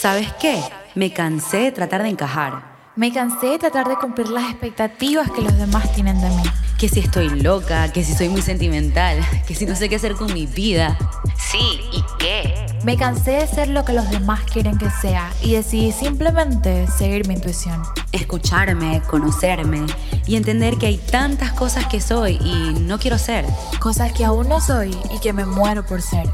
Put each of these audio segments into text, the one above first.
¿Sabes qué? Me cansé de tratar de encajar. Me cansé de tratar de cumplir las expectativas que los demás tienen de mí. Que si estoy loca, que si soy muy sentimental, que si no sé qué hacer con mi vida. Sí, ¿y qué? Me cansé de ser lo que los demás quieren que sea y decidí simplemente seguir mi intuición. Escucharme, conocerme y entender que hay tantas cosas que soy y no quiero ser. Cosas que aún no soy y que me muero por ser.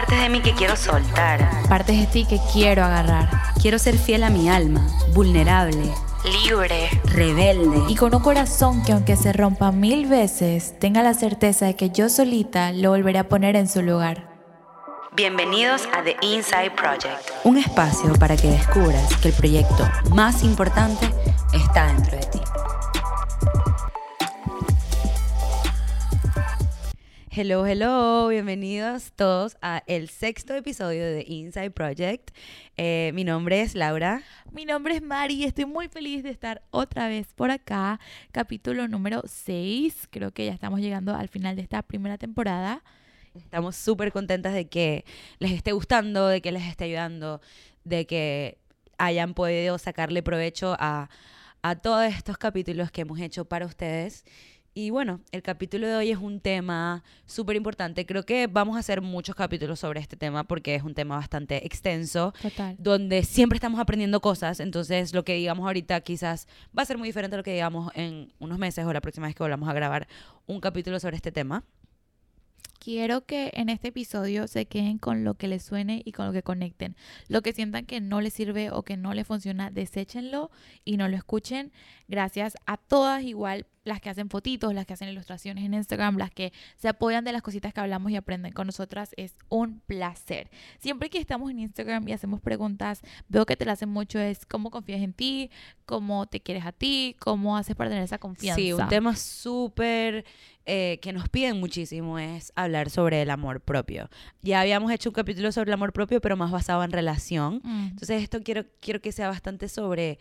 Partes de mí que quiero soltar. Partes de ti que quiero agarrar. Quiero ser fiel a mi alma, vulnerable, Libre. rebelde. Y con un corazón que aunque se rompa mil veces, tenga la certeza de que yo solita lo volveré a poner en su lugar. Bienvenidos a The Inside Project, un espacio para que descubras que el proyecto más importante está dentro de ti. Hello, hello, bienvenidos todos a el sexto episodio de Inside Project. Eh, mi nombre es Laura. Mi nombre es Mari y estoy muy feliz de estar otra vez por acá. Capítulo número 6. Creo que ya estamos llegando al final de esta primera temporada. Estamos súper contentas de que les esté gustando, de que les esté ayudando, de que hayan podido sacarle provecho a, a todos estos capítulos que hemos hecho para ustedes. Y bueno, el capítulo de hoy es un tema súper importante. Creo que vamos a hacer muchos capítulos sobre este tema porque es un tema bastante extenso, Total. donde siempre estamos aprendiendo cosas. Entonces, lo que digamos ahorita quizás va a ser muy diferente a lo que digamos en unos meses o la próxima vez que volvamos a grabar un capítulo sobre este tema. Quiero que en este episodio se queden con lo que les suene y con lo que conecten. Lo que sientan que no les sirve o que no les funciona, deséchenlo y no lo escuchen. Gracias a todas igual, las que hacen fotitos, las que hacen ilustraciones en Instagram, las que se apoyan de las cositas que hablamos y aprenden con nosotras. Es un placer. Siempre que estamos en Instagram y hacemos preguntas, veo que te la hacen mucho es cómo confías en ti, cómo te quieres a ti, cómo haces para tener esa confianza. Sí, un tema súper eh, que nos piden muchísimo es hablar sobre el amor propio. Ya habíamos hecho un capítulo sobre el amor propio, pero más basado en relación. Mm. Entonces esto quiero, quiero que sea bastante sobre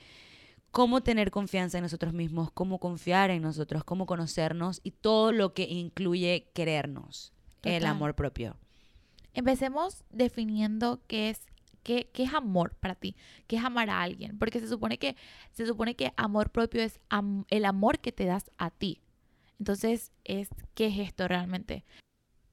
cómo tener confianza en nosotros mismos, cómo confiar en nosotros, cómo conocernos y todo lo que incluye querernos, el amor propio. Empecemos definiendo qué es qué, qué es amor para ti, qué es amar a alguien, porque se supone que se supone que amor propio es am- el amor que te das a ti. Entonces, es qué es esto realmente.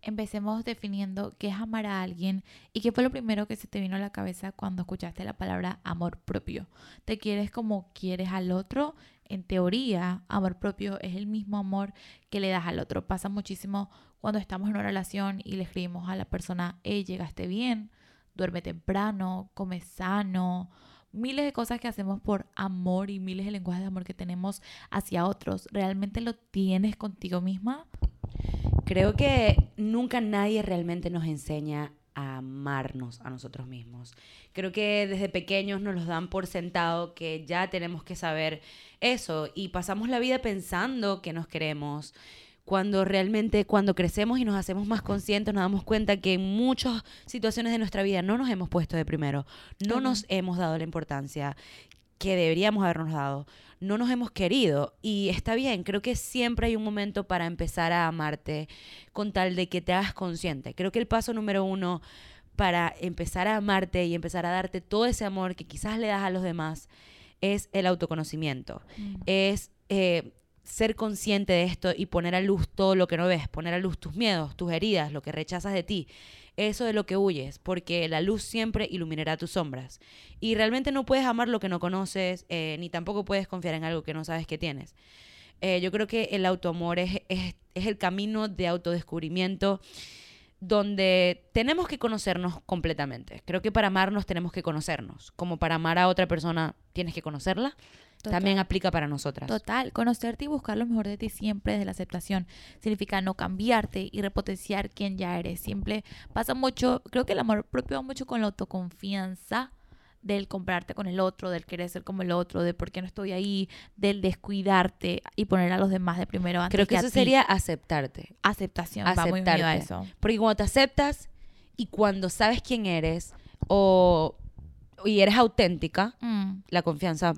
Empecemos definiendo qué es amar a alguien y qué fue lo primero que se te vino a la cabeza cuando escuchaste la palabra amor propio. ¿Te quieres como quieres al otro? En teoría, amor propio es el mismo amor que le das al otro. Pasa muchísimo cuando estamos en una relación y le escribimos a la persona, hey, llegaste bien, duerme temprano, come sano, miles de cosas que hacemos por amor y miles de lenguajes de amor que tenemos hacia otros. ¿Realmente lo tienes contigo misma? Creo que nunca nadie realmente nos enseña a amarnos a nosotros mismos. Creo que desde pequeños nos los dan por sentado que ya tenemos que saber eso y pasamos la vida pensando que nos queremos. Cuando realmente, cuando crecemos y nos hacemos más conscientes, nos damos cuenta que en muchas situaciones de nuestra vida no nos hemos puesto de primero, no nos hemos dado la importancia que deberíamos habernos dado, no nos hemos querido y está bien, creo que siempre hay un momento para empezar a amarte con tal de que te hagas consciente. Creo que el paso número uno para empezar a amarte y empezar a darte todo ese amor que quizás le das a los demás es el autoconocimiento. Es eh, ser consciente de esto y poner a luz todo lo que no ves, poner a luz tus miedos, tus heridas, lo que rechazas de ti. Eso de lo que huyes, porque la luz siempre iluminará tus sombras. Y realmente no puedes amar lo que no conoces, eh, ni tampoco puedes confiar en algo que no sabes que tienes. Eh, yo creo que el autoamor es, es, es el camino de autodescubrimiento donde tenemos que conocernos completamente. Creo que para amarnos tenemos que conocernos. Como para amar a otra persona tienes que conocerla, Total. también aplica para nosotras. Total, conocerte y buscar lo mejor de ti siempre desde la aceptación. Significa no cambiarte y repotenciar quién ya eres. Siempre pasa mucho, creo que el amor propio va mucho con la autoconfianza del comprarte con el otro, del querer ser como el otro, de por qué no estoy ahí, del descuidarte y poner a los demás de primero antes Creo que eso ti. sería aceptarte. aceptación, va muy unido a aceptarte. eso. Porque cuando te aceptas y cuando sabes quién eres o y eres auténtica, Mm, la confianza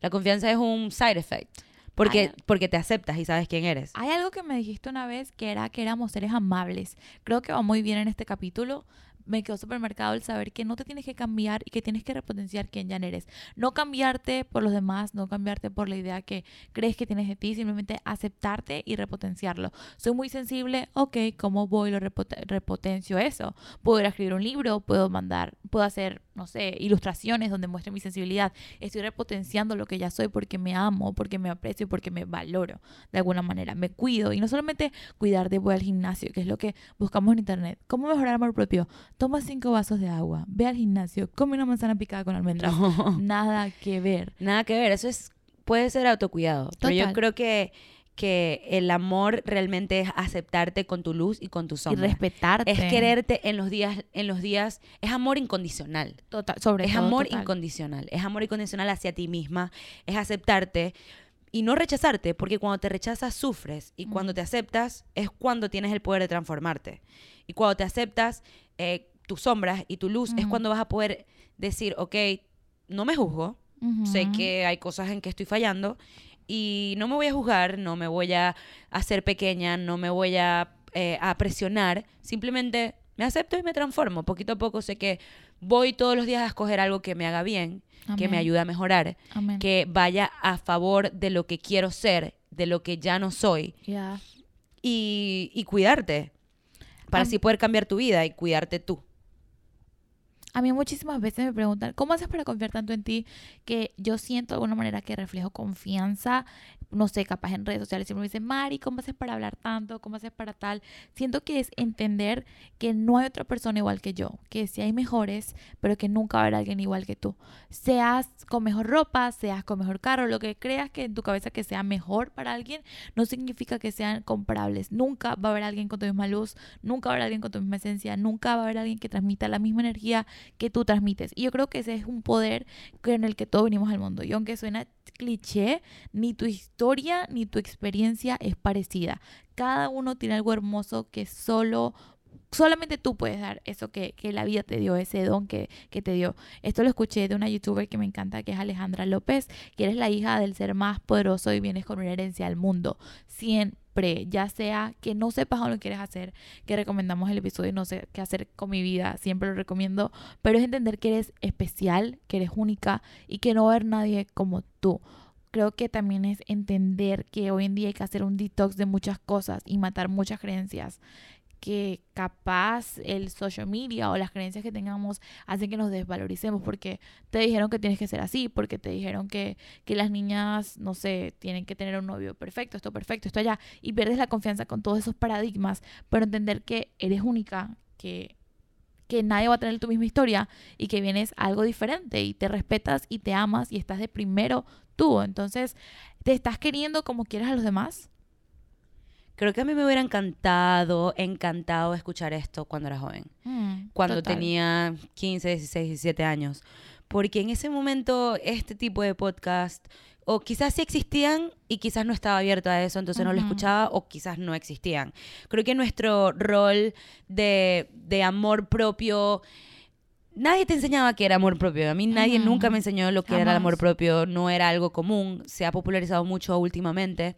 la confianza es un side effect. Porque, porque te aceptas y sabes quién eres. Hay algo que me dijiste una vez que era que éramos seres amables. Creo que va muy bien en este capítulo me quedó súper marcado el saber que no te tienes que cambiar y que tienes que repotenciar quién ya eres. No cambiarte por los demás, no cambiarte por la idea que crees que tienes de ti, simplemente aceptarte y repotenciarlo. Soy muy sensible, ok, ¿cómo voy y lo repotencio eso? Puedo ir a escribir un libro, puedo mandar, puedo hacer, no sé, ilustraciones donde muestre mi sensibilidad. Estoy repotenciando lo que ya soy porque me amo, porque me aprecio, porque me valoro de alguna manera. Me cuido y no solamente cuidar de voy al gimnasio, que es lo que buscamos en internet. ¿Cómo mejorar amor propio? Toma cinco vasos de agua, ve al gimnasio, come una manzana picada con almendras. Nada que ver. Nada que ver, eso es puede ser autocuidado. Pero yo creo que que el amor realmente es aceptarte con tu luz y con tu sombra. Y respetarte. Es quererte en los días, en los días, es amor incondicional. Total, sobre es amor incondicional, es amor incondicional hacia ti misma, es aceptarte y no rechazarte, porque cuando te rechazas sufres y cuando te aceptas es cuando tienes el poder de transformarte. Y cuando te aceptas eh, tus sombras y tu luz es cuando vas a poder decir, ok, no me juzgo, sé que hay cosas en que estoy fallando y no me voy a juzgar, no me voy a hacer pequeña, no me voy a, eh, a presionar, simplemente me acepto y me transformo. Poquito a poco sé que voy todos los días a escoger algo que me haga bien, que me ayude a mejorar, que vaya a favor de lo que quiero ser, de lo que ya no soy. Y, y, cuidarte, para así poder cambiar tu vida y cuidarte tú. A mí muchísimas veces me preguntan, ¿cómo haces para confiar tanto en ti? Que yo siento de alguna manera que reflejo confianza, no sé, capaz en redes sociales siempre me dicen, Mari, ¿cómo haces para hablar tanto? ¿Cómo haces para tal? Siento que es entender que no hay otra persona igual que yo, que sí hay mejores, pero que nunca va a haber alguien igual que tú. Seas con mejor ropa, seas con mejor carro, lo que creas que en tu cabeza que sea mejor para alguien, no significa que sean comparables. Nunca va a haber alguien con tu misma luz, nunca va a haber alguien con tu misma esencia, nunca va a haber alguien que transmita la misma energía que tú transmites. Y yo creo que ese es un poder en el que todos venimos al mundo. Y aunque suena cliché, ni tu historia ni tu experiencia es parecida. Cada uno tiene algo hermoso que solo solamente tú puedes dar eso que, la vida te dio, ese don que, que, te dio. Esto lo escuché de una youtuber que me encanta, que es Alejandra López, que eres la hija del ser más poderoso y vienes con una herencia al mundo. Siempre, ya sea que no sepas aún lo que quieres hacer, que recomendamos el episodio no sé qué hacer con mi vida, siempre lo recomiendo, pero es entender que eres especial, que eres única y que no va a haber nadie como tú creo que también es entender que hoy en día hay que hacer un detox de muchas cosas y matar muchas creencias que capaz el social media o las creencias que tengamos hacen que nos desvaloricemos porque te dijeron que tienes que ser así, porque te dijeron que, que las niñas, no sé, tienen que tener un novio perfecto, esto perfecto, esto allá, y pierdes la confianza con todos esos paradigmas, pero entender que eres única, que que nadie va a tener tu misma historia y que vienes algo diferente y te respetas y te amas y estás de primero tú. Entonces, ¿te estás queriendo como quieres a los demás? Creo que a mí me hubiera encantado, encantado escuchar esto cuando era joven. Mm, cuando tenía 15, 16, 17 años. Porque en ese momento este tipo de podcast, o quizás sí existían y quizás no estaba abierto a eso, entonces no lo escuchaba, o quizás no existían. Creo que nuestro rol de, de amor propio nadie te enseñaba que era amor propio. A mí nadie nunca me enseñó lo que era el amor propio. No era algo común. Se ha popularizado mucho últimamente.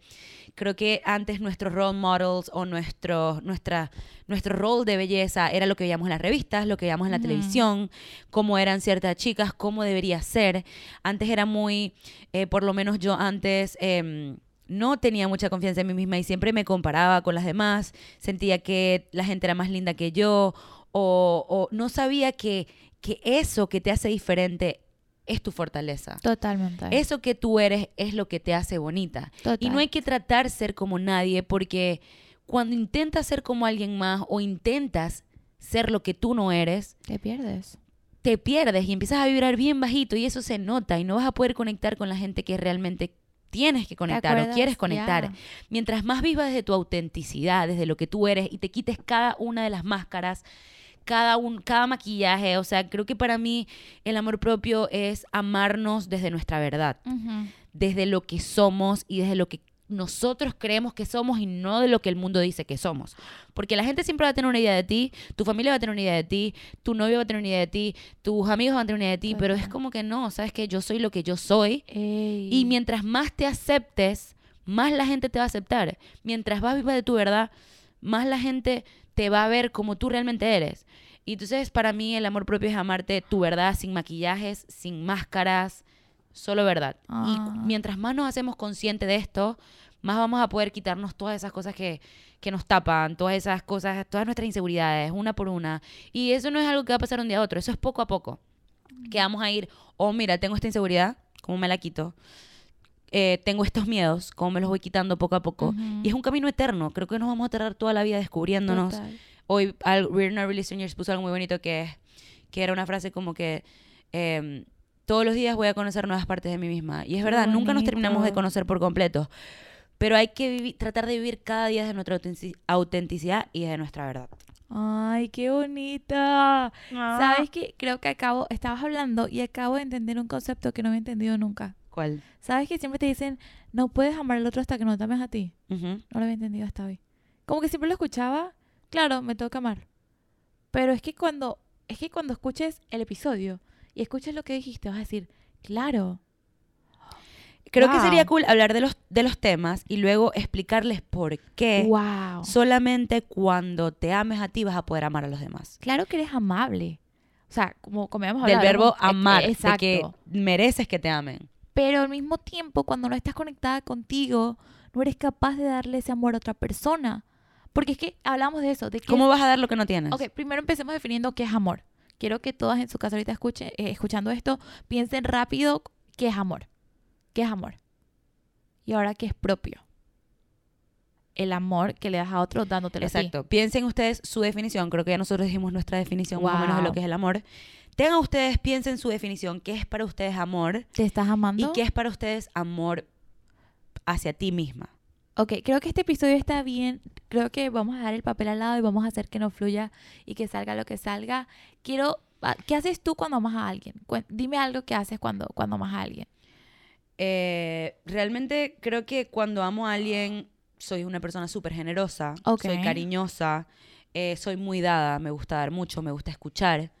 Creo que antes nuestros role models o nuestro, nuestra, nuestro rol de belleza era lo que veíamos en las revistas, lo que veíamos en la televisión, cómo eran ciertas chicas, cómo debería ser. Antes era muy, eh, por lo menos yo antes... Em, no tenía mucha confianza en mí misma y siempre me comparaba con las demás, sentía que la gente era más linda que yo o, o no sabía que, que eso que te hace diferente es tu fortaleza. Totalmente. Eso que tú eres es lo que te hace bonita. Y no hay que tratar ser como nadie porque cuando intentas ser como alguien más o intentas ser lo que tú no eres, te pierdes. Te pierdes y empiezas a vibrar bien bajito y eso se nota y no vas a poder conectar con la gente que realmente tienes que conectar o quieres conectar. Mientras más vivas desde tu autenticidad, desde lo que tú eres y te quites cada una de las máscaras, cada, un, cada maquillaje. O sea, creo que para mí el amor propio es amarnos desde nuestra verdad, desde lo que somos y desde lo que nosotros creemos que somos y no de lo que el mundo dice que somos. Porque la gente siempre va a tener una idea de ti, tu familia va a tener una idea de ti, tu novio va a tener una idea de ti, tus amigos van a tener una idea de ti, pero es como que no, sabes que yo soy lo que yo soy. Y mientras más te aceptes, más la gente te va a aceptar. Mientras vas viva de tu verdad, más la gente te va a ver como tú realmente eres. Y entonces para mí el amor propio es amarte tu verdad sin maquillajes, sin máscaras, solo verdad. Y Ah. mientras más nos hacemos conscientes de esto, más vamos a poder quitarnos todas esas cosas que, que nos tapan, todas esas cosas, todas nuestras inseguridades, una por una. Y eso no es algo que va a pasar un día a otro, eso es poco a poco. Que vamos a ir, oh, mira, tengo esta inseguridad, ¿cómo me la quito? Eh, tengo estos miedos, ¿cómo me los voy quitando poco a poco? Ujú. Y es un camino eterno, creo que nos vamos a tardar toda la vida descubriéndonos. Total. Hoy al We're Not Really Strangers puso algo muy bonito que, que era una frase como que em, todos los días voy a conocer nuevas partes de mí misma. Y es verdad, nunca nos terminamos de conocer por completo. Pero hay que vivi- tratar de vivir cada día de nuestra autentic- autenticidad y de nuestra verdad. Ay, qué bonita. ¿Sabes qué? Creo que acabo, estabas hablando y acabo de entender un concepto que no había entendido nunca. ¿Cuál? ¿Sabes que siempre te dicen, no puedes amar al otro hasta que no te ames a ti? Ujú. No lo había entendido hasta hoy. Como que siempre lo escuchaba, claro, me toca amar. Pero es que cuando, es que cuando escuches el episodio y escuches lo que dijiste, vas a decir, claro. Creo que Wow. sería cool hablar de los, de los temas y luego explicarles por qué Wow. solamente cuando te ames a ti vas a poder amar a los demás. Claro que eres amable. O sea, como, como habíamos Del verbo e- amar, de que mereces que te amen. Pero al mismo tiempo, cuando no estás conectada contigo, no eres capaz de darle ese amor a otra persona. Porque es que hablamos de eso, de que ¿Cómo vas a dar lo que no tienes? Ok, primero empecemos definiendo qué es amor. Quiero que todas en su casa ahorita escuchen, eh, escuchando esto, piensen rápido qué es amor. ¿Qué es amor? Y ahora qué es propio. El amor que le das a otro dándotelo a ti. Exacto. Piensen ustedes su definición. Creo que ya nosotros dijimos nuestra definición más o menos de lo Wow. que es el amor. Tengan ustedes, piensen su definición. ¿Qué es para ustedes amor? ¿Te estás amando? ¿Y qué es para ustedes amor hacia ti misma? Ok, creo que este episodio está bien. Creo que vamos a dar el papel al lado y vamos a hacer que no fluya y que salga lo que salga. Quiero... ah, ¿Qué haces tú cuando amas a alguien? Dime algo que haces cuando, cuando amas a alguien. Eh, realmente creo que cuando amo a alguien soy una persona súper generosa, soy cariñosa, eh, soy muy dada, me gusta dar mucho, me gusta escuchar,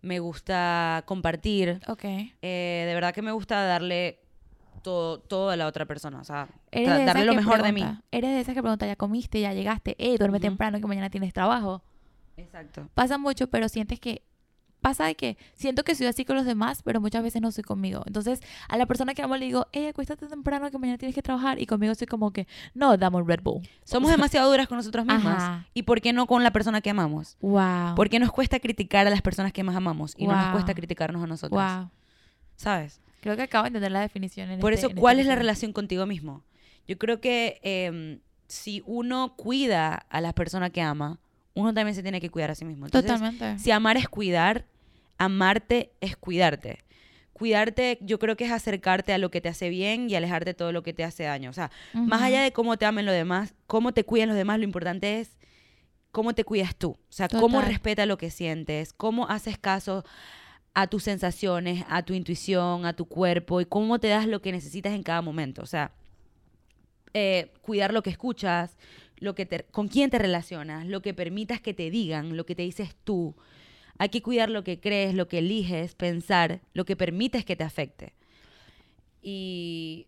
me gusta compartir. Eh, de verdad que me gusta darle todo, todo a la otra persona, o sea, darle lo mejor de mí. Eres de esas que pregunta, ya comiste, ya llegaste, eh, duerme temprano que mañana tienes trabajo. Exacto. Pasa mucho, pero sientes que pasa de que siento que soy así con los demás, pero muchas veces no soy conmigo. Entonces, a la persona que amo le digo, eh, acuéstate temprano que mañana tienes que trabajar y conmigo soy como que, no, dame un Red Bull. Somos demasiado duras con nosotros mismas. Ajá. ¿Y por qué no con la persona que amamos? Wow. ¿Por qué nos cuesta criticar a las personas que más amamos y no nos Wow. cuesta criticarnos a nosotros? Wow. ¿Sabes? Creo que acabo de entender la definición. En Por este- eso, en ¿cuál este es la episodio. relación contigo mismo? Yo creo que em, si uno cuida a la persona que ama, uno también se tiene que cuidar a sí mismo. Entonces, Totalmente. si amar es cuidar, amarte es cuidarte. Cuidarte, yo creo que es acercarte a lo que te hace bien y alejarte de todo lo que te hace daño. O sea, más allá de cómo te amen los demás, cómo te cuidan los demás, lo importante es cómo te cuidas tú. O sea, cómo respeta lo que sientes, cómo haces caso a tus sensaciones, a tu intuición, a tu cuerpo y cómo te das lo que necesitas en cada momento. O sea, eh, cuidar lo que escuchas, lo que te- con quién te relacionas, lo que permitas que te digan, lo que te dices tú. Hay que cuidar lo que crees, lo que eliges, pensar, lo que permites que te afecte. Y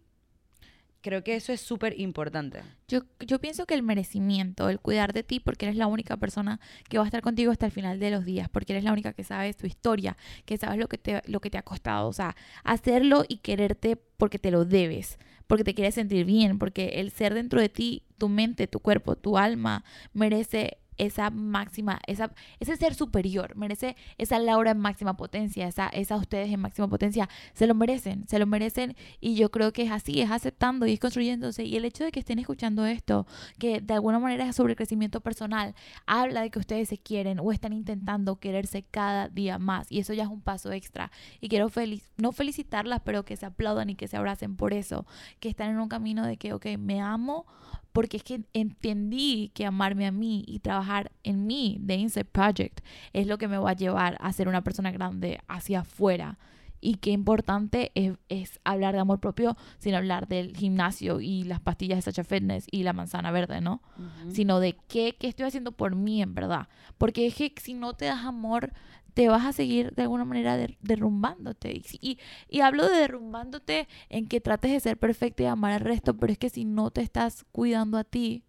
creo que eso es súper importante. Yo, pienso que el merecimiento, el cuidar de ti, porque eres la única persona que va a estar contigo hasta el final de los días, porque eres la única que sabes tu historia, que sabes lo que te, lo que te ha costado. O sea, hacerlo y quererte porque te lo debes, porque te quieres sentir bien, porque el ser dentro de ti, tu mente, tu cuerpo, tu alma, merece esa máxima, esa, ese ser superior, merece esa Laura en máxima potencia, esa, esa ustedes en máxima potencia, se lo merecen, se lo merecen y yo creo que es así, es aceptando y es construyéndose y el hecho de que estén escuchando esto, que de alguna manera es sobre crecimiento personal, habla de que ustedes se quieren o están intentando quererse cada día más y eso ya es un paso extra y quiero feliz, no felicitarlas, pero que se aplaudan y que se abracen por eso, que están en un camino de que, ok, me amo porque es que entendí que amarme a mí y trabajar en mí, de Inside Project, es lo que me va a llevar a ser una persona grande hacia afuera. Y qué importante es, es hablar de amor propio sin hablar del gimnasio y las pastillas de Sacha Fitness y la manzana verde, ¿no? Sino de qué, qué estoy haciendo por mí, en verdad. Porque es que si no te das amor, te vas a seguir de alguna manera der- derrumbándote. Y, y, y hablo de derrumbándote en que trates de ser perfecto y amar al resto, pero es que si no te estás cuidando a ti,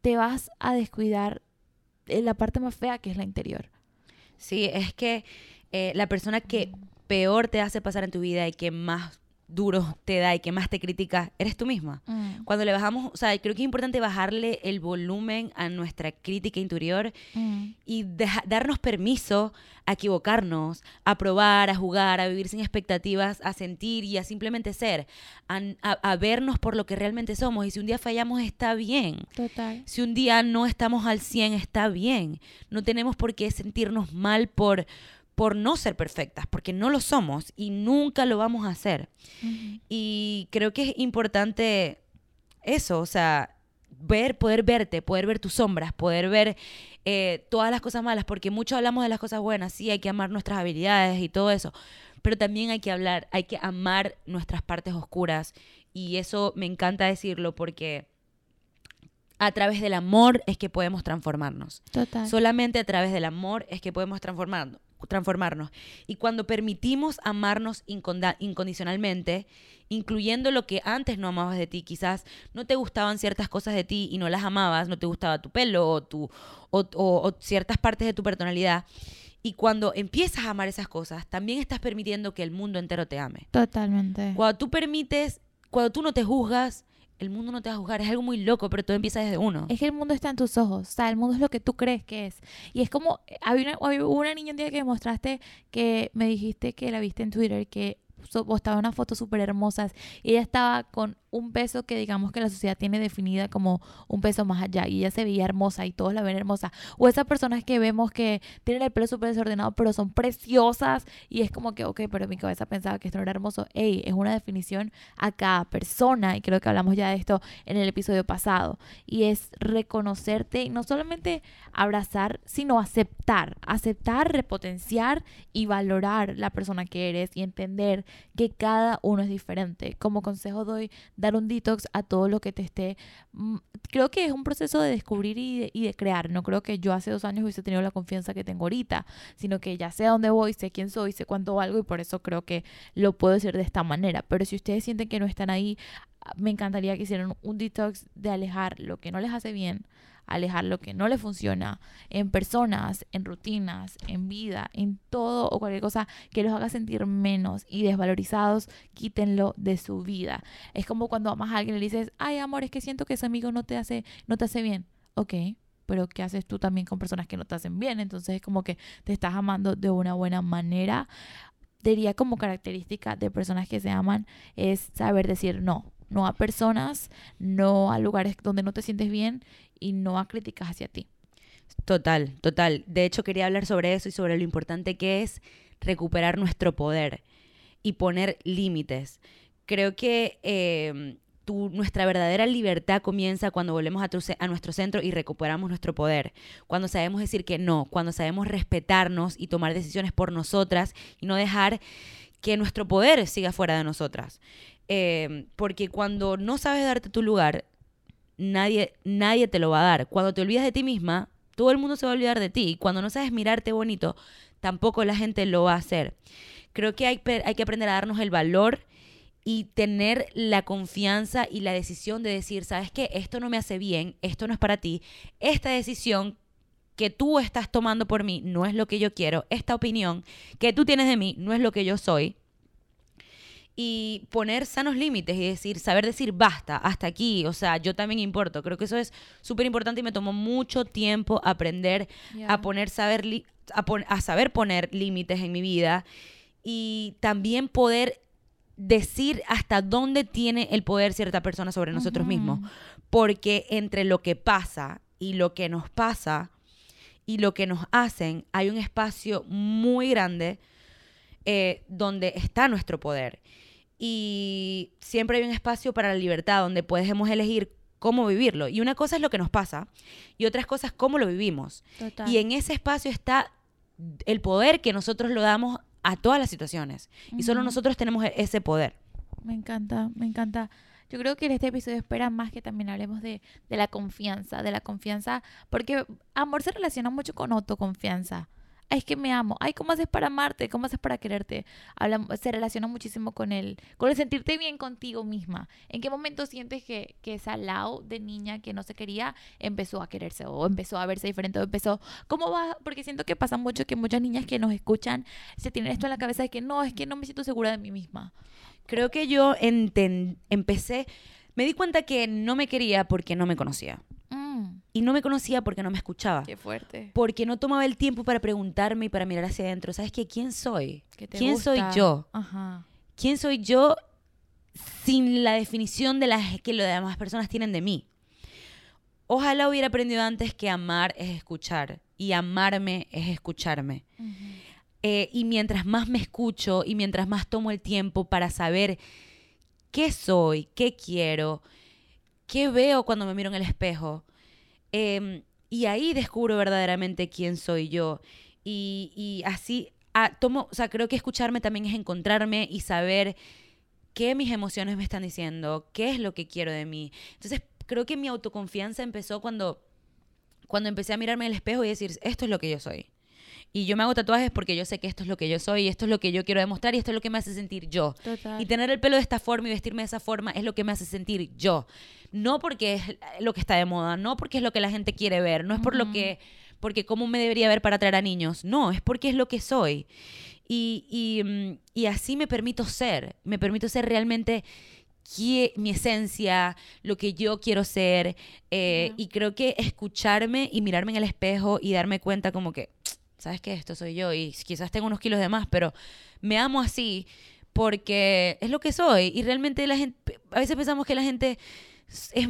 te vas a descuidar en la parte más fea que es la interior. Sí, es que eh, la persona que peor te hace pasar en tu vida y que más duro te da y que más te critica, eres tú misma. Mm, Cuando le bajamos, o sea, creo que es importante bajarle el volumen a nuestra crítica interior mm, y deja- darnos permiso a equivocarnos, a probar, a jugar, a vivir sin expectativas, a sentir y a simplemente ser, a, a- a vernos por lo que realmente somos. Y si un día fallamos, está bien. Total. Si un día no estamos al 100, está bien. No tenemos por qué sentirnos mal por, por no ser perfectas, porque no lo somos y nunca lo vamos a hacer. Y creo que es importante eso, o sea, ver, poder verte, poder ver tus sombras, poder ver eh, todas las cosas malas, porque mucho hablamos de las cosas buenas, sí, hay que amar nuestras habilidades y todo eso, pero también hay que hablar, hay que amar nuestras partes oscuras y eso me encanta decirlo porque a través del amor es que podemos transformarnos. Total. Solamente a través del amor es que podemos transformarnos. Transformarnos. Y cuando permitimos amarnos incondicionalmente, incluyendo lo que antes no amabas de ti, quizás no te gustaban ciertas cosas de ti y no las amabas, no te gustaba tu pelo o, tu, o, o- o ciertas partes de tu personalidad. Y cuando empiezas a amar esas cosas, también estás permitiendo que el mundo entero te ame. Totalmente. Cuando tú permites, cuando tú no te juzgas, el mundo no te va a juzgar. Es algo muy loco, pero todo empieza desde uno. Es que el mundo está en tus ojos, o sea, el mundo es lo que tú crees que es. Y es como, eh, había una, había una niña un día que me mostraste que me dijiste que la viste en Twitter, que postaba unas fotos súper hermosas y ella estaba con un peso que digamos que la sociedad tiene definida como un peso más allá y ella se veía hermosa y todos la ven hermosa. O esas personas que vemos que tienen el pelo súper desordenado pero son preciosas y es como que, ok, pero mi cabeza pensaba que esto no era hermoso. Ey, es una definición a cada persona y creo que hablamos ya de esto en el episodio pasado y es reconocerte y no solamente abrazar, sino aceptar, aceptar, repotenciar y valorar la persona que eres y entender que cada uno es diferente. Como consejo doy dar un detox a todo lo que te esté... mm, Creo que es un proceso de descubrir y de, crear. No creo que yo hace dos años hubiese tenido la confianza que tengo ahorita, sino que ya sé a dónde voy, sé quién soy, sé cuánto valgo y por eso creo que lo puedo decir de esta manera. Pero si ustedes sienten que no están ahí, ah, me encantaría que hicieran un detox de alejar lo que no les hace bien, alejar lo que no les funciona en personas, en rutinas, en vida, en todo o cualquier cosa que los haga sentir menos y desvalorizados, quítenlo de su vida. Es como cuando amas a alguien y le dices, ay amor, es que siento que ese amigo no te hace, no te hace bien. Ok, pero ¿qué haces tú también con personas que no te hacen bien? Entonces es como que te estás amando de una buena manera. Diría como característica de personas que se aman es saber decir no. No a personas, no a lugares donde no te sientes bien y no a críticas hacia ti. Total, total. De hecho, quería hablar sobre eso y sobre lo importante que es recuperar nuestro poder y poner límites. Creo que eh, tu- nuestra verdadera libertad comienza cuando volvemos a, nuestro centro y recuperamos nuestro poder. Cuando sabemos decir que no, cuando sabemos respetarnos y tomar decisiones por nosotras y no dejar que nuestro poder siga fuera de nosotras. Eh, porque cuando no sabes darte tu lugar, nadie, nadie te lo va a dar. Cuando te olvidas de ti misma, todo el mundo se va a olvidar de ti. Cuando no sabes mirarte bonito, tampoco la gente lo va a hacer. Creo que hay, hay que aprender a darnos el valor y tener la confianza y la decisión de decir, ¿sabes qué? Esto no me hace bien, esto no es para ti. Esta decisión que tú estás tomando por mí no es lo que yo quiero. Esta opinión que tú tienes de mí no es lo que yo soy y poner sanos límites y decir, saber decir basta, hasta aquí, o sea, yo también importo. Creo que eso es súper importante y me tomó mucho tiempo aprender a poner saber li- a, pon- a saber poner límites en mi vida y también poder decir hasta dónde tiene el poder cierta persona sobre nosotros mismos, porque entre lo que pasa y lo que nos pasa y lo que nos hacen hay un espacio muy grande eh, donde está nuestro poder. Y siempre hay un espacio para la libertad donde podemos elegir cómo vivirlo. Y una cosa es lo que nos pasa y otras cosas cómo lo vivimos. Total. Y en ese espacio está el poder que nosotros lo damos a todas las situaciones. Y solo nosotros tenemos e- ese poder. Me encanta, me encanta. Yo creo que en este episodio espera más que también hablemos de, de la confianza, de la confianza, porque amor se relaciona mucho con autoconfianza. Es que me amo. Ay, ¿cómo haces para amarte? ¿Cómo haces para quererte? Habla, se relaciona muchísimo con el, con el sentirte bien contigo misma. ¿En qué momento sientes que, que esa Lau de niña que no se quería empezó a quererse o empezó a verse diferente o empezó... ¿Cómo va? Porque siento que pasa mucho que muchas niñas que nos escuchan se tienen esto en la cabeza de que no, es que no me siento segura de mí misma. Creo que yo empecé, me di cuenta que no me quería porque no me conocía. Mm, Y no me conocía porque no me escuchaba. qué fuerte. Porque no tomaba el tiempo para preguntarme y para mirar hacia adentro. ¿Sabes qué? ¿Quién soy? ¿Qué te ¿Quién soy yo? Ajá. ¿Quién soy yo sin la definición de las que las demás personas tienen de mí? Ojalá hubiera aprendido antes que amar es escuchar y amarme es escucharme. Eh, y mientras más me escucho y mientras más tomo el tiempo para saber qué soy, qué quiero, qué veo cuando me miro en el espejo, em, y ahí descubro verdaderamente quién soy yo. Y, así ah, tomo, o sea, creo que escucharme también es encontrarme y saber qué mis emociones me están diciendo, qué es lo que quiero de mí. Entonces, creo que mi autoconfianza empezó cuando, cuando empecé a mirarme el espejo y decir, esto es lo que yo soy. Y yo me hago tatuajes porque yo sé que esto es lo que yo soy, y esto es lo que yo quiero demostrar y esto es lo que me hace sentir yo. Total. Y tener el pelo de esta forma y vestirme de esa forma es lo que me hace sentir yo. No porque es lo que está de moda, no porque es lo que la gente quiere ver, no es por lo Ujú. que, porque cómo me debería ver para atraer a niños, no, es porque es lo que soy. Y, y, mm, y así me permito ser, me permito ser realmente mi esencia, lo que yo quiero ser. eh, Ya. Y creo que escucharme y mirarme en el espejo y darme cuenta como que, ¿sabes qué? Esto soy yo y quizás tengo unos kilos de más, pero me amo así porque es lo que soy. Y realmente la gente, a veces pensamos que la gente es,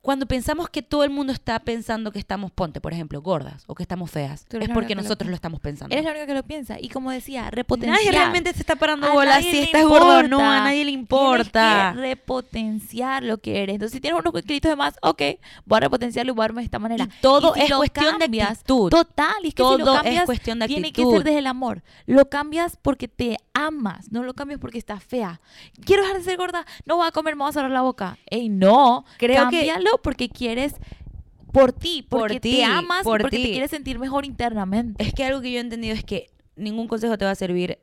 cuando pensamos que todo el mundo está pensando que estamos, ponte, por ejemplo, gordas o que estamos feas, Tú es porque lo nosotros lo estamos pensando. Eres la única que lo piensa. Y como decía, repotenciar. Nadie realmente se está parando A bolas nadie si estás gordo o no, importa. a nadie le importa. Tienes que repotenciar lo que eres. Entonces, si tienes unos kilitos de más, ok, voy a repotenciarlo y voy a verme de esta manera. Y todo si es cuestión de cambias, actitud. Total, y es que si lo Todo es cambias, cuestión de tiene que actitud. ser desde el amor. Lo cambias porque te amas, no lo cambias porque estás fea. Quiero dejar de ser gorda, no voy a comer, me voy a cerrar la boca. Ey, no, Creo que- porque quieres por ti, Por porque ti, te amas por y porque ti. te quieres sentir mejor internamente. Es que algo que yo he entendido es que ningún consejo te va a servir,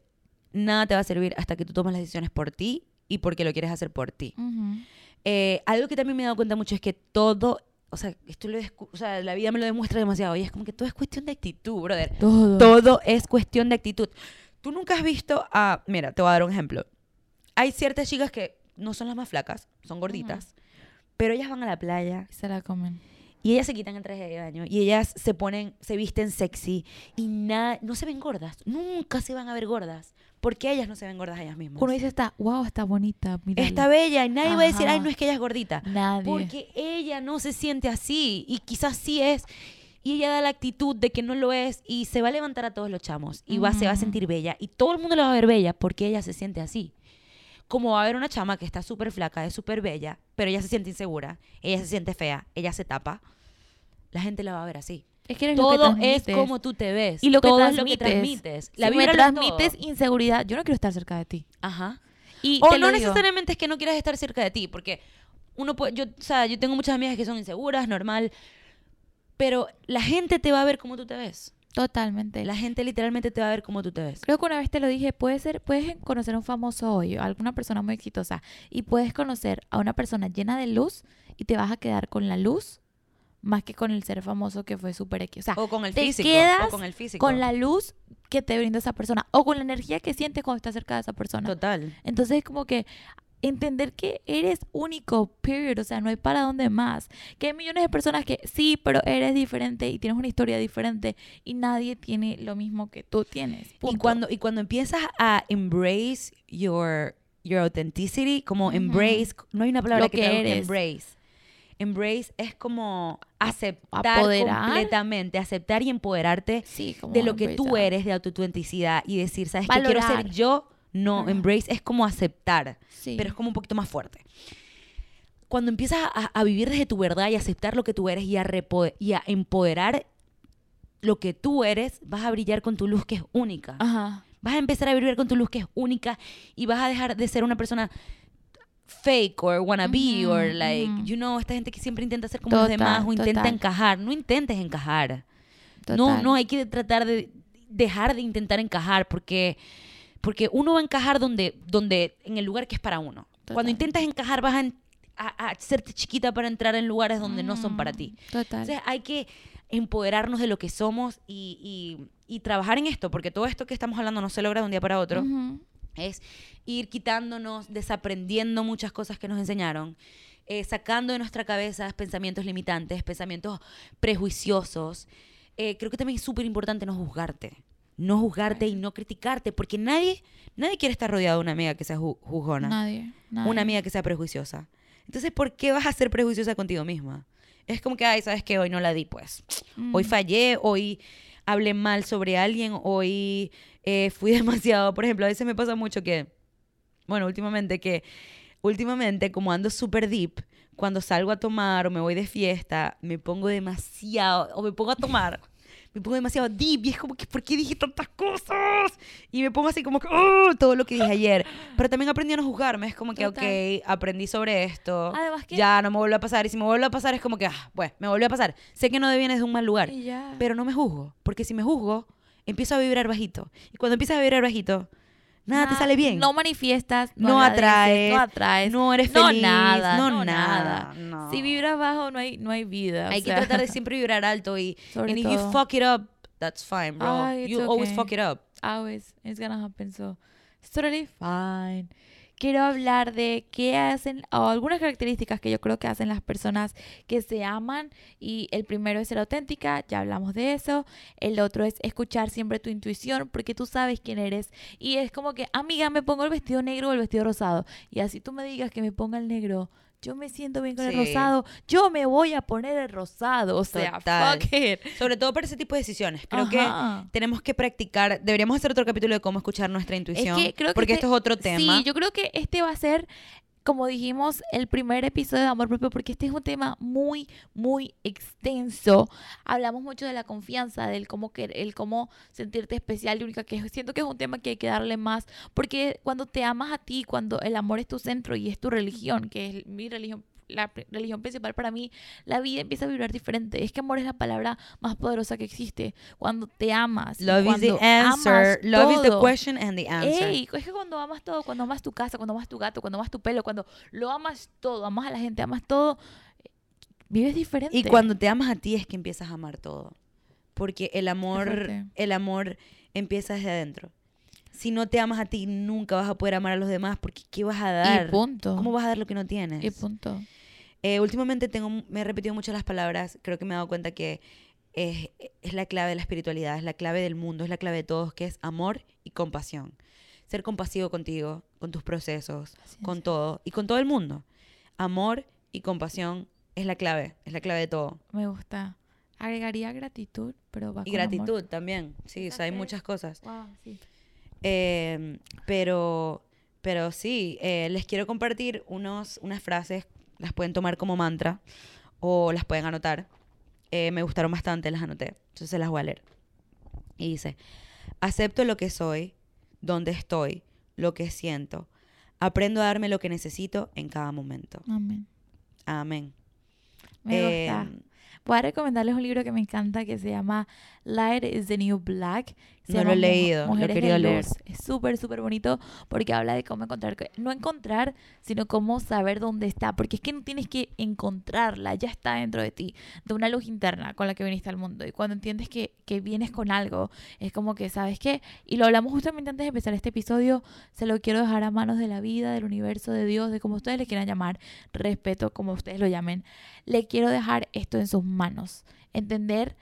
nada te va a servir hasta que tú tomes las decisiones por ti y porque lo quieres hacer por ti. Ujú. Eh, algo que también me he dado cuenta mucho es que todo, o sea, esto lo o sea, la vida me lo demuestra demasiado y es como que todo es cuestión de actitud, brother. Todo. Todo es cuestión de actitud. Tú nunca has visto a, mira, te voy a dar un ejemplo. Hay ciertas chicas que no son las más flacas, son gorditas, pero ellas van a la playa Se la comen. y ellas se quitan el traje de baño y ellas se ponen, se visten sexy y nada, no se ven gordas, nunca se van a ver gordas, porque ellas no se ven gordas ellas mismas. Uno dice, está, wow, está bonita. mírala". Está bella y nadie va a decir, Ajá. ay, no es que ella es gordita. Nadie. Porque ella no se siente así y quizás sí es. Y ella da la actitud de que no lo es y se va a levantar a todos los chamos y va, se va a sentir bella y todo el mundo la va a ver bella porque ella se siente así. Como va a haber una chama que está súper flaca, es súper bella, pero ella se siente insegura, ella se siente fea, ella se tapa, la gente la va a ver así. es que eres lo que Todo es como tú te ves. y lo que todo transmites. es lo que transmites. La vibra me transmites todo. inseguridad. Yo no quiero estar cerca de ti. Ajá. Y O no necesariamente es que no quieras estar cerca de ti, porque uno puede, yo, o sea, yo tengo muchas amigas que son inseguras, normal, pero la gente te va a ver como tú te ves. Totalmente. La gente literalmente te va a ver como tú te ves. Creo que una vez te lo dije, puedes ser, puedes conocer a un famoso hoy, a alguna persona muy exitosa, y puedes conocer a una persona llena de luz y te vas a quedar con la luz más que con el ser famoso que fue súper X. O sea, O con el te físico. quedas o con el físico. con la luz que te brinda esa persona o con la energía que sientes cuando estás cerca de esa persona. Total. Entonces es como que entender que eres único, period, o sea, no hay para dónde más. Que hay millones de personas que sí, pero eres diferente y tienes una historia diferente y nadie tiene lo mismo que tú tienes. Y cuando, y cuando empiezas a embrace your, your authenticity, como embrace, no hay una palabra Lo que, que eres. embrace. Embrace es como aceptar apoderar. completamente, aceptar y empoderarte sí, de lo que tú eres, de autenticidad y decir, ¿sabes qué quiero ser yo? No, embrace es como aceptar, Sí. pero es como un poquito más fuerte. Cuando empiezas a, a vivir desde tu verdad y aceptar lo que tú eres y a, y a empoderar lo que tú eres, vas a brillar con tu luz que es única. Ajá. Vas a empezar a brillar con tu luz que es única y vas a dejar de ser una persona fake or wannabe Ujú, or like, ujú. you know, esta gente que siempre intenta ser como los Total, demás o intenta total. encajar. No intentes encajar. No, Total. no, hay que tratar de dejar de intentar encajar, porque, porque uno va a encajar donde, donde, en el lugar que es para uno. Cuando Total. intentas encajar vas a, en- a- a hacerte chiquita para entrar en lugares donde no son para ti. Mm, Total. Entonces hay que empoderarnos de lo que somos y, y- y trabajar en esto, porque todo esto que estamos hablando no se logra de un día para otro. Ujú. Es ir quitándonos, desaprendiendo muchas cosas que nos enseñaron, eh, sacando de nuestra cabeza pensamientos limitantes, pensamientos prejuiciosos. Eh, creo que también es súper importante no juzgarte. No juzgarte y no criticarte, porque nadie, nadie quiere estar rodeado de una amiga que sea ju- juzgona Nadie, nadie. una amiga que sea prejuiciosa. Entonces, ¿por qué vas a ser prejuiciosa contigo misma? Es como que, ay, ¿sabes qué? Hoy no la di, pues. Hoy Mm. fallé, hoy hablé mal sobre alguien, hoy eh, fui demasiado. Por ejemplo, a veces me pasa mucho que, bueno, últimamente que, últimamente, como ando súper deep, cuando salgo a tomar o me voy de fiesta, me pongo demasiado, o me pongo a tomar, me pongo demasiado deep y es como que, ¿por qué dije tantas cosas? Y me pongo así como que, "Oh", todo lo que dije ayer. Pero también aprendí a no juzgarme, es como que, Total. ok, aprendí sobre esto, Además que- ya no me vuelve a pasar. Y si me vuelve a pasar es como que, ah, pues, me volvió a pasar. Sé que no vienes de un mal lugar, pero no me juzgo, porque si me juzgo, empiezo a vibrar bajito. Y cuando empiezas a vibrar bajito, nada, te sale bien. No manifiestas, no, atraes, no atraes, no eres no feliz, nada, no no nada. Si vibras bajo no hay no hay vida. o Hay que sea, tratar de siempre vibrar alto y Sobre and if you fuck it up, that's fine, bro. You always fuck it up. always it's gonna happen so it's totally fine. Quiero hablar de qué hacen o algunas características que yo creo que hacen las personas que se aman y el primero es ser auténtica, ya hablamos de eso, el otro es escuchar siempre tu intuición porque tú sabes quién eres y es como que, amiga, me pongo el vestido negro o el vestido rosado y así tú me digas que me ponga el negro, yo me siento bien con Sí. el rosado, yo me voy a poner el rosado, o sea, Total. fuck it. Sobre todo para ese tipo de decisiones. Creo que tenemos que practicar, deberíamos hacer otro capítulo de cómo escuchar nuestra intuición, Es que creo que porque este- esto es otro tema. Sí, yo creo que este va a ser, como dijimos, el primer episodio de Amor Propio, porque este es un tema muy, muy extenso. Hablamos mucho de la confianza, del cómo, el cómo sentirte especial y única, que siento que es un tema que hay que darle más, porque cuando te amas a ti, cuando el amor es tu centro y es tu religión, que es mi religión la religión principal para mí, la vida empieza a vibrar diferente. Es que amor es la palabra más poderosa que existe. Cuando te amas. Love is the answer. Love is the todo. question and the answer. Ey, es que cuando amas todo, cuando amas tu casa, cuando amas tu gato, cuando amas tu pelo, cuando lo amas todo, amas a la gente, amas todo, vives diferente. Y cuando te amas a ti es que empiezas a amar todo. Porque el amor, el amor empieza desde adentro. Si no te amas a ti, nunca vas a poder amar a los demás porque ¿qué vas a dar? Y punto. ¿Cómo vas a dar lo que no tienes? Y punto. Eh, últimamente tengo, me he repetido mucho las palabras. Creo que me he dado cuenta que es, es la clave de la espiritualidad, es la clave del mundo, es la clave de todos, que es amor y compasión. Ser compasivo contigo, con tus procesos, con todo y con todo el mundo. Amor y compasión es la clave, es la clave de todo. Me gusta. Agregaría gratitud, pero va Y con amor. gratitud también. Sí, o sea, hay muchas cosas. Wow, sí. Eh, pero, pero sí, eh, les quiero compartir unos, unas frases, las pueden tomar como mantra o las pueden anotar. Eh, me gustaron bastante, las anoté, entonces las voy a leer. Y dice, acepto lo que soy, donde estoy, lo que siento. Aprendo a darme lo que necesito en cada momento. Amén. Amén. Me gusta. Eh, Voy a recomendarles un libro que me encanta que se llama Light is the New Black. Se No lo he leído, lo he querido leer. Es súper, súper bonito porque habla de cómo encontrar, no encontrar, sino cómo saber dónde está. Porque es que no tienes que encontrarla, ya está dentro de ti, de una luz interna con la que viniste al mundo. Y cuando entiendes que, que vienes con algo, es como que, ¿sabes qué? Y lo hablamos justamente antes de empezar este episodio, se lo quiero dejar a manos de la vida, del universo, de Dios, de como ustedes le quieran llamar, respeto, como ustedes lo llamen. Le quiero dejar esto en sus manos. Entender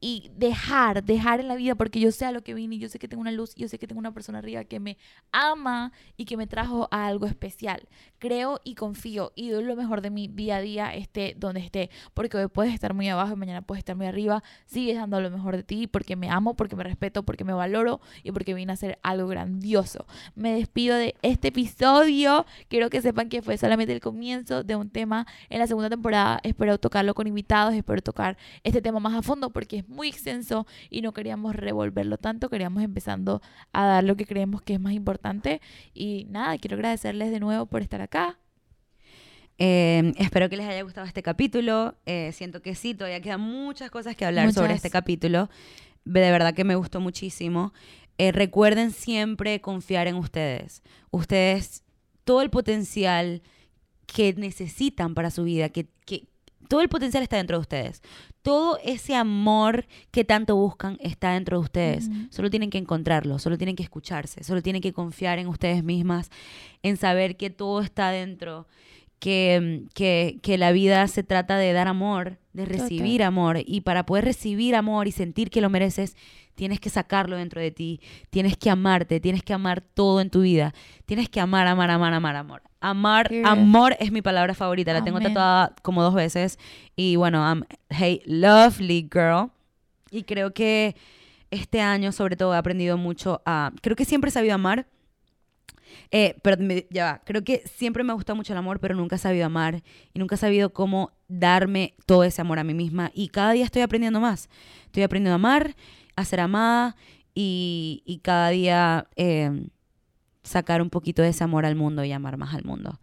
y dejar, dejar en la vida, porque yo sé a lo que vine, yo sé que tengo una luz, yo sé que tengo una persona arriba que me ama y que me trajo a algo especial. Creo y confío y doy lo mejor de mi día a día, esté donde esté, porque hoy puedes estar muy abajo y mañana puedes estar muy arriba, sigues dando lo mejor de ti, porque me amo, porque me respeto, porque me valoro y porque vine a hacer algo grandioso. Me despido de este episodio, quiero que sepan que fue solamente el comienzo de un tema en la segunda temporada, espero tocarlo con invitados, espero tocar este tema más a fondo porque es muy extenso y no queríamos revolverlo tanto, queríamos empezando a dar lo que creemos que es más importante. Y nada, quiero agradecerles de nuevo por estar acá. Eh, espero que les haya gustado este capítulo. Eh, siento que sí, todavía quedan muchas cosas que hablar sobre este capítulo. de verdad que me gustó muchísimo. Eh, recuerden siempre confiar en ustedes. Ustedes, todo el potencial que necesitan para su vida, que, que todo el potencial está dentro de ustedes. Todo ese amor que tanto buscan está dentro de ustedes. Solo tienen que encontrarlo, solo tienen que escucharse, solo tienen que confiar en ustedes mismas, en saber que todo está dentro, que, que, que la vida se trata de dar amor, de recibir amor. Y para poder recibir amor y sentir que lo mereces, tienes que sacarlo dentro de ti, tienes que amarte, tienes que amar todo en tu vida, tienes que amar, amar, amar, amar, amor. Amar, Period. amor es mi palabra favorita, la tengo tatuada como dos veces. Y bueno, I'm, hey, lovely girl. Y creo que este año, sobre todo, he aprendido mucho a. Creo que siempre he sabido amar. Eh, pero ya va. Creo que siempre me ha gustado mucho el amor, pero nunca he sabido amar. Y nunca he sabido cómo darme todo ese amor a mí misma. Y cada día estoy aprendiendo más. Estoy aprendiendo a amar, a ser amada. Y, y cada día eh, sacar un poquito de ese amor al mundo y amar más al mundo.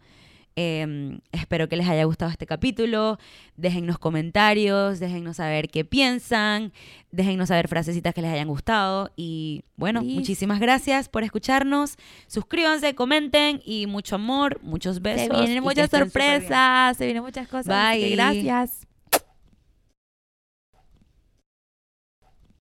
Eh, espero que les haya gustado este capítulo. Déjennos comentarios, déjennos saber qué piensan, déjennos saber frasecitas que les hayan gustado. Y bueno, muchísimas gracias por escucharnos. Suscríbanse, comenten y mucho amor, muchos besos. Se vienen muchas sorpresas, se vienen muchas cosas. Bye. gracias.